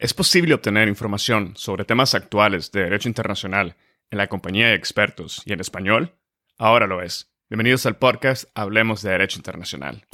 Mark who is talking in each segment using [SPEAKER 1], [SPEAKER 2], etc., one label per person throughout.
[SPEAKER 1] ¿Es posible obtener información sobre temas actuales de derecho internacional en la compañía de expertos y en español? Ahora lo es. Bienvenidos al podcast Hablemos de Derecho Internacional.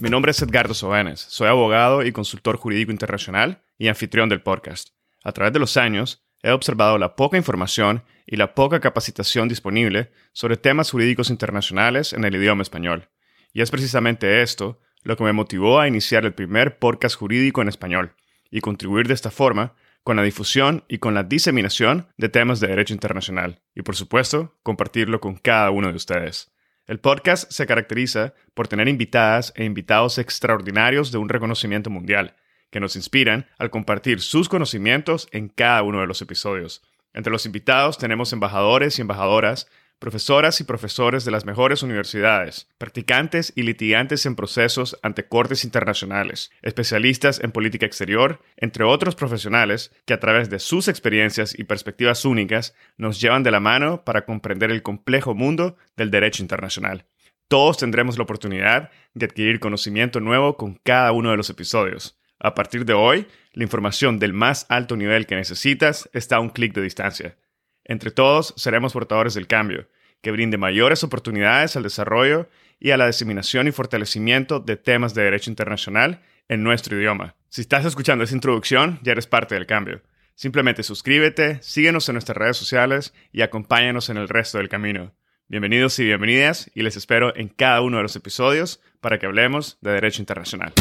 [SPEAKER 1] Mi nombre es Edgardo Sobanes, soy abogado y consultor jurídico internacional y anfitrión del podcast. A través de los años, he observado la poca información y la poca capacitación disponible sobre temas jurídicos internacionales en el idioma español. Y es precisamente esto lo que me motivó a iniciar el primer podcast jurídico en español y contribuir de esta forma con la difusión y con la diseminación de temas de derecho internacional y por supuesto compartirlo con cada uno de ustedes. El podcast se caracteriza por tener invitadas e invitados extraordinarios de un reconocimiento mundial, que nos inspiran al compartir sus conocimientos en cada uno de los episodios. Entre los invitados tenemos embajadores y embajadoras profesoras y profesores de las mejores universidades, practicantes y litigantes en procesos ante cortes internacionales, especialistas en política exterior, entre otros profesionales que a través de sus experiencias y perspectivas únicas nos llevan de la mano para comprender el complejo mundo del derecho internacional. Todos tendremos la oportunidad de adquirir conocimiento nuevo con cada uno de los episodios. A partir de hoy, la información del más alto nivel que necesitas está a un clic de distancia. Entre todos seremos portadores del cambio, que brinde mayores oportunidades al desarrollo y a la diseminación y fortalecimiento de temas de derecho internacional en nuestro idioma. Si estás escuchando esta introducción, ya eres parte del cambio. Simplemente suscríbete, síguenos en nuestras redes sociales y acompáñanos en el resto del camino. Bienvenidos y bienvenidas y les espero en cada uno de los episodios para que hablemos de derecho internacional.